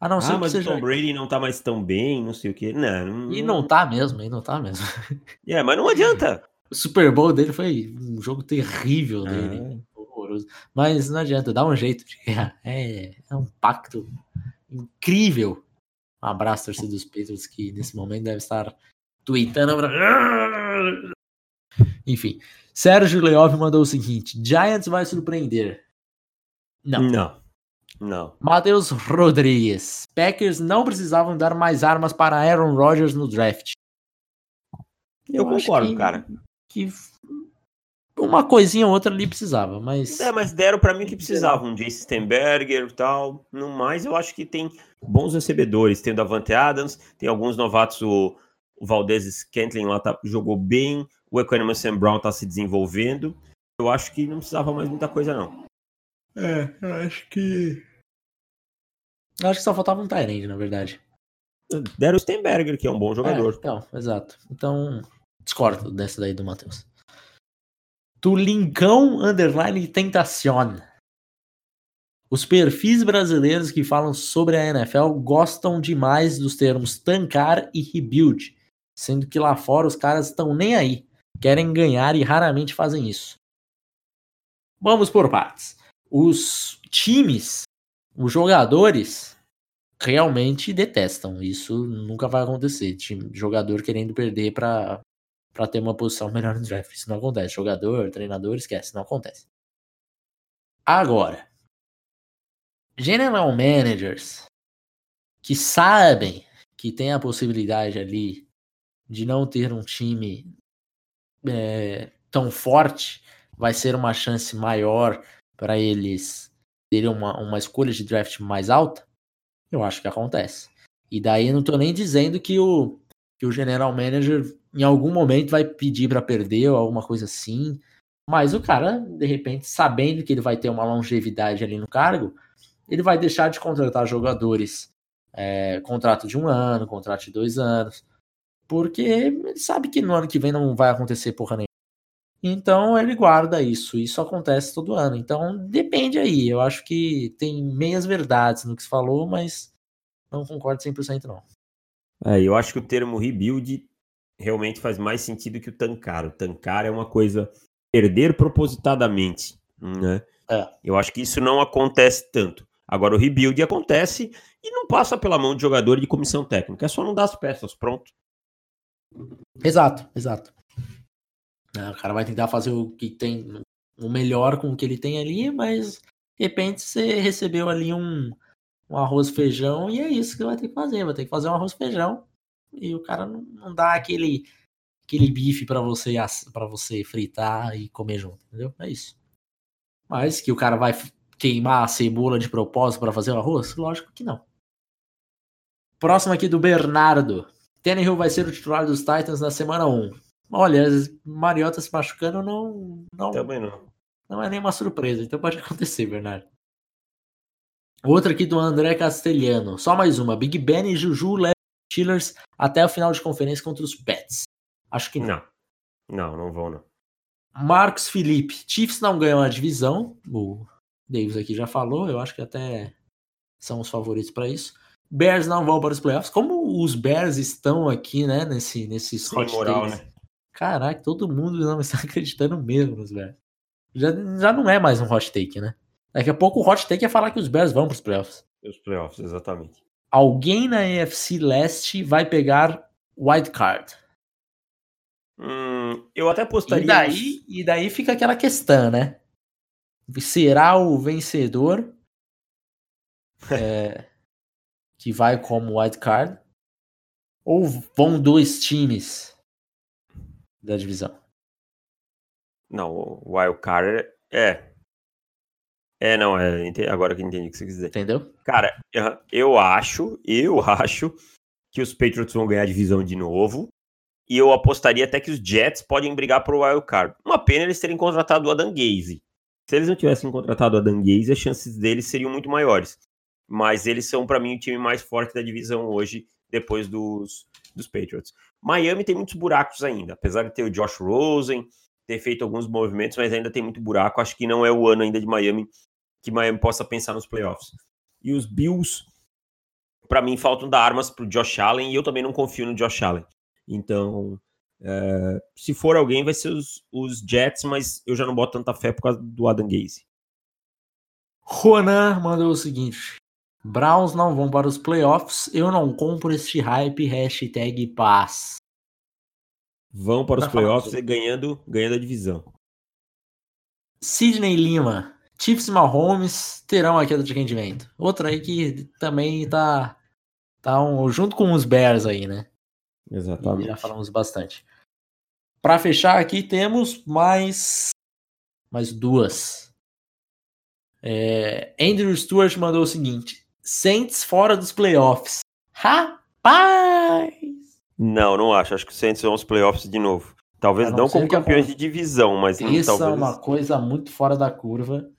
A não ser Ah, que mas o. Tom Brady não tá mais tão bem, não sei o quê. Não, não, E não tá mesmo, e não tá mesmo. [LAUGHS] É, mas não adianta. O Super Bowl dele foi um jogo terrível Ah. dele. Horroroso. Mas não adianta, dá um jeito de ganhar. É, é um pacto incrível. Um abraço, torcida dos Patriots, que nesse momento deve estar tweetando. Enfim, Sérgio Leov mandou o seguinte: Giants vai surpreender. Não. Não. Não. Matheus Rodrigues. Packers não precisavam dar mais armas para Aaron Rodgers no draft. Eu, acho concordo, que- cara. Que uma coisinha ou outra ali precisava, mas É, mas deram pra mim o que precisavam. Um Jace Stenberger e tal. No mais, eu acho que tem bons recebedores. Tem o Davante Adams, tem alguns novatos. O, o Valdez Scantling lá tá- jogou bem. O Economy Sam Brown tá se desenvolvendo. Eu acho que não precisava mais muita coisa, não. É, eu acho que. Eu acho que só faltava um Tyrande, na verdade. Deram o Stenberger, que é um bom É, jogador. então, exato. Então, discordo dessa daí do Matheus. Do Lincão Underline Tentacion. Os perfis brasileiros que falam sobre a NFL gostam demais dos termos tancar e rebuild, sendo que lá fora os caras estão nem aí, querem ganhar e raramente fazem isso. Vamos por partes. Os times, os jogadores, realmente detestam. Isso nunca vai acontecer. Time, jogador querendo perder pra, pra ter uma posição melhor no draft. Isso não acontece. Jogador, treinador, esquece. Não acontece. Agora, general managers que sabem que tem a possibilidade ali de não ter um time é, tão forte, vai ser uma chance maior para eles dele uma, uma escolha de draft mais alta, eu acho que acontece. E daí eu não tô nem dizendo que o, que o general manager em algum momento vai pedir para perder ou alguma coisa assim. Mas o cara, de repente, sabendo que ele vai ter uma longevidade ali no cargo, ele vai deixar de contratar jogadores. É, contrato de um ano, contrato de dois anos. Porque ele sabe que no ano que vem não vai acontecer porra nenhuma. Então ele guarda isso. Isso acontece todo ano. Então depende aí. Eu acho que tem meias verdades no que se falou, mas não concordo 100% não. É, eu acho que o termo rebuild realmente faz mais sentido que o tancar. O tancar é uma coisa perder propositadamente, né? É. Eu acho que isso não acontece tanto. Agora o rebuild acontece e não passa pela mão de jogador e de comissão técnica. É só não dar as peças, pronto. Exato, exato. É, o cara vai tentar fazer o que tem o melhor com o que ele tem ali, mas de repente você recebeu ali um, um arroz feijão e é isso que vai ter que fazer. Vai ter que fazer um arroz feijão e o cara não, não dá aquele aquele bife para você para você fritar e comer junto, entendeu? É isso. Mas que o cara vai queimar a cebola de propósito para fazer o arroz? Lógico que não. Próximo aqui do Bernardo. Tannehill vai ser o titular dos Titans na semana 1. Olha, Mariota se machucando não, não. Também não. Não é nenhuma surpresa, então pode [LAUGHS] acontecer, Bernardo. Outra aqui do André Castelhano. Só mais uma. Big Ben e Juju levam Steelers até o final de conferência contra os Pets. Acho que não. Não, não, não vão, não. Marcos Felipe. Chiefs não ganham a divisão. O Davis aqui já falou. Eu acho que até são os favoritos para isso. Bears não vão para os playoffs. Como os Bears estão aqui, né, nesse, nesses Sem hot moral. Né? Caraca, todo mundo não [LAUGHS] está acreditando mesmo nos Bears. Já, já não é mais um hot take, né? Daqui a pouco o hot take é falar que os Bears vão para os playoffs. Os playoffs, exatamente. Alguém na AFC Leste vai pegar wild card. Hum, eu até apostaria. E daí, e daí fica aquela questão, né? Será o vencedor [LAUGHS] é, que vai como wild card? Ou vão dois times da divisão? Não, o wild card é. É, não, é. Agora que entendi o que você quis dizer. Entendeu? Cara, eu acho, eu [LAUGHS] acho que os Patriots vão ganhar a divisão de novo. E eu apostaria até que os Jets podem brigar pro wild card. Uma pena eles terem contratado o Adam Gaze. Se eles não tivessem contratado o Adam Gaze, as chances deles seriam muito maiores mas eles são, para mim, o time mais forte da divisão hoje, depois dos, dos Patriots. Miami tem muitos buracos ainda, apesar de ter o Josh Rosen, ter feito alguns movimentos, mas ainda tem muito buraco. Acho que não é o ano ainda de Miami que Miami possa pensar nos playoffs. E os Bills, para mim, faltam dar armas para o Josh Allen e eu também não confio no Josh Allen. Então, é, se for alguém, vai ser os, os Jets, mas eu já não boto tanta fé por causa do Adam Gaze. Ronan mandou o seguinte: Browns não vão para os playoffs. Eu não compro este hype. Hashtag paz. Vão para os playoffs e ganhando, ganhando a divisão. Sidney Lima. Chiefs e Mahomes terão a queda de rendimento. Outra aí que também tá, tá um, junto com os Bears aí, né? Exatamente. E já falamos bastante. Para fechar aqui temos mais mais duas. É, Andrew Stewart mandou o seguinte: Saints fora dos playoffs. Rapaz! Não, não acho. Acho que o Saints vão aos playoffs de novo. Talvez não, não como campeões de divisão, mas Isso talvez... é uma coisa muito fora da curva.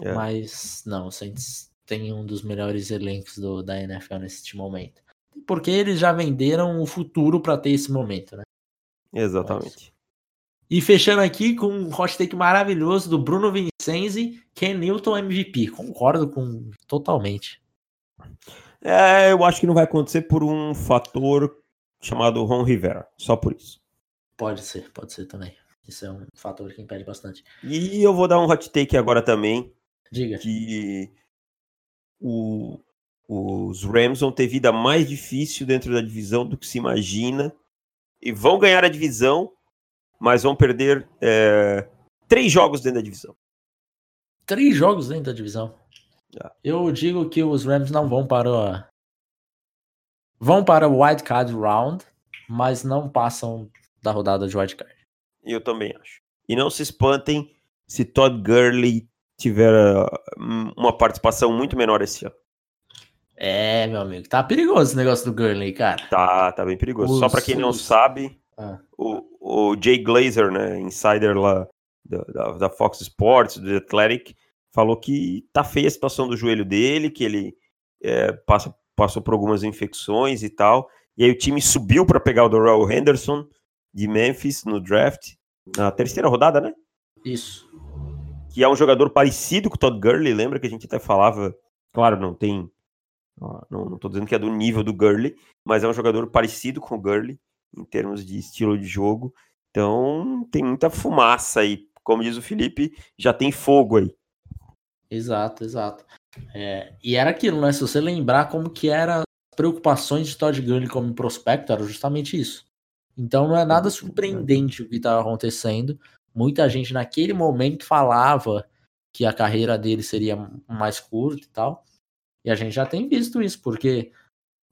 É. Mas não, o Saints tem um dos melhores elencos do, da NFL neste momento. Porque eles já venderam o futuro para ter esse momento, né? Exatamente. E fechando aqui com um hot take maravilhoso do Bruno Vincenzi, Ken Newton MVP. Concordo com totalmente. É, eu acho que não vai acontecer por um fator chamado Ron Rivera, só por isso. Pode ser, pode ser também. Isso é um fator que impede bastante. E eu vou dar um hot take agora também. Diga. Que o, os Rams vão ter vida mais difícil dentro da divisão do que se imagina. E vão ganhar a divisão, mas vão perder é, três jogos dentro da divisão. Três jogos dentro da divisão? Eu digo que os Rams não vão para vão para o wild card round, mas não passam da rodada de wild card. Eu também acho. E não se espantem se Todd Gurley tiver uh, uma participação muito menor esse ano. É, meu amigo, tá perigoso esse negócio do Gurley, cara. Tá, tá bem perigoso. Os, Só para quem não sabe, ah. o, o Jay Glazer, né, insider lá da, da, Fox Sports, do Athletic, falou que tá feia a situação do joelho dele, que ele é, passa, passou por algumas infecções e tal. E aí o time subiu para pegar o Doral Henderson de Memphis no draft, na terceira rodada, né? Isso. Que é um jogador parecido com o Todd Gurley, lembra que a gente até falava, claro, não tem não, tô dizendo que é do nível do Gurley, mas é um jogador parecido com o Gurley em termos de estilo de jogo. Então tem muita fumaça aí. Como diz o Felipe, já tem fogo aí. Exato, exato. É, e era aquilo, né? Se você lembrar como que eram as preocupações de Todd Gurley como prospecto, era justamente isso. Então não é nada surpreendente o que estava acontecendo. Muita gente naquele momento falava que a carreira dele seria mais curta e tal. E a gente já tem visto isso, porque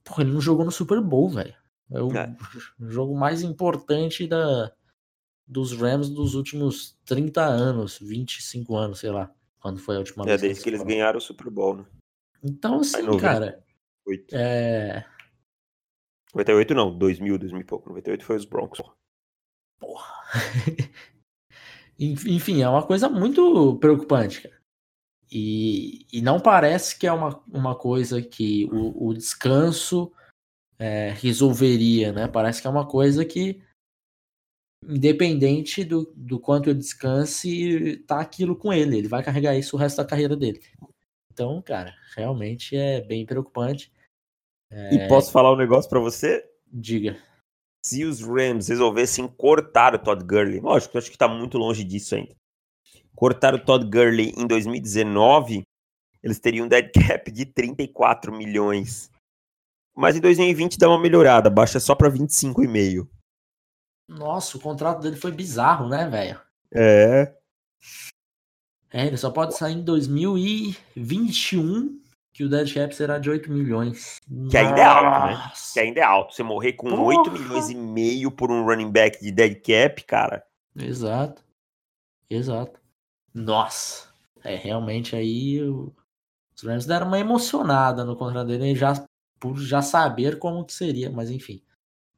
porra, ele não jogou no Super Bowl, velho. É o é. jogo mais importante da, dos Rams dos últimos 30 anos, 25 anos, sei lá, quando foi a última é, vez. É, desde que eles foram. ganharam o Super Bowl, né? Então, assim, cara. 8. É. 98 não, 2000, 2000 e pouco. 98 foi os Broncos. Porra. [LAUGHS] Enfim, é uma coisa muito preocupante, cara. E, e não parece que é uma, uma coisa que o, o descanso é, resolveria, né? Parece que é uma coisa que, independente do, do quanto ele descanse, tá aquilo com ele. Ele vai carregar isso o resto da carreira dele. Então, cara, realmente é bem preocupante. É... E posso falar um negócio para você? Diga. Se os Rams resolvessem cortar o Todd Gurley, lógico, eu acho que tá muito longe disso ainda cortaram o Todd Gurley em 2019, eles teriam um dead cap de 34 milhões. Mas em 2020 dá uma melhorada, baixa só para 25,5. Nossa, o contrato dele foi bizarro, né, velho? É. É, ele só pode sair em 2021, que o dead cap será de 8 milhões. Que ainda é alto, né? Que ainda é alto. Você morrer com Porra. 8 milhões e meio por um running back de dead cap, cara. Exato. Exato. Nossa, é realmente aí o, os Rams deram uma emocionada no contrato dele já por já saber como que seria, mas enfim,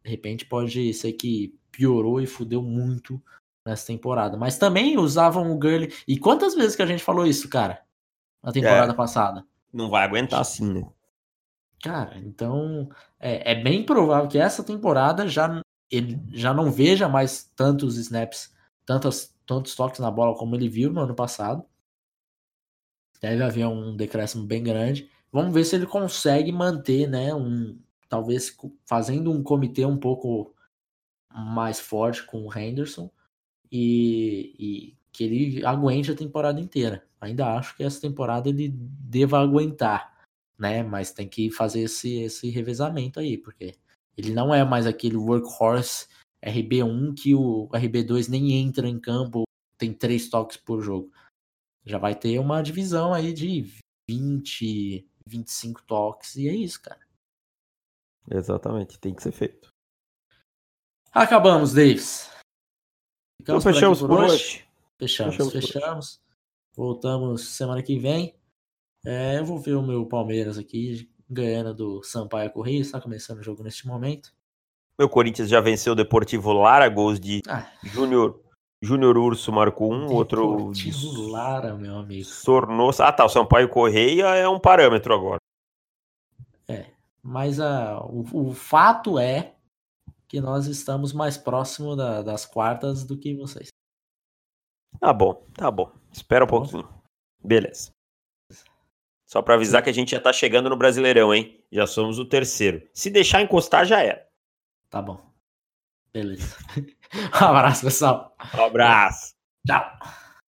de repente pode ser que piorou e fudeu muito nessa temporada. Mas também usavam o Gurley. E quantas vezes que a gente falou isso, cara? Na temporada é, passada? Não vai aguentar assim, né? Cara, então é, é, bem provável que essa temporada já ele já não veja mais tantos snaps, tantas tantos toques na bola como ele viu no ano passado. Deve haver um decréscimo bem grande. Vamos ver se ele consegue manter, né, um talvez fazendo um comitê um pouco mais forte com o Henderson e, e, que ele aguente a temporada inteira. Ainda acho que essa temporada ele deva aguentar, né? Mas tem que fazer esse, esse revezamento aí, porque ele não é mais aquele workhorse RB1 que o RB2 nem entra em campo, tem três toques por jogo. Já vai ter uma divisão aí de 20, 25 toques e é isso, cara. Exatamente, tem que ser feito. Acabamos, Davis. Ficamos então, fechamos por, por hoje. hoje. Fechamos, fechamos. fechamos. Voltamos semana que vem. É, eu vou ver o meu Palmeiras aqui ganhando do Sampaio Correia. Está começando o jogo neste momento. Meu Corinthians já venceu o Deportivo Lara, gols de ah. Júnior Júnior Urso marcou um, Deportivo outro. Lara, meu amigo. Sornosa. Ah, tá. O Sampaio Correia é um parâmetro agora. É. Mas a, o, o fato é que nós estamos mais próximo da, das quartas do que vocês. Tá bom, tá bom. Espera um tá pouquinho. Beleza. Só para avisar que a gente já tá chegando no Brasileirão, hein? Já somos o terceiro. Se deixar encostar, já era. Tá bom. Beleza. um [LAUGHS] abraço, pessoal. Um abraço. Tchau.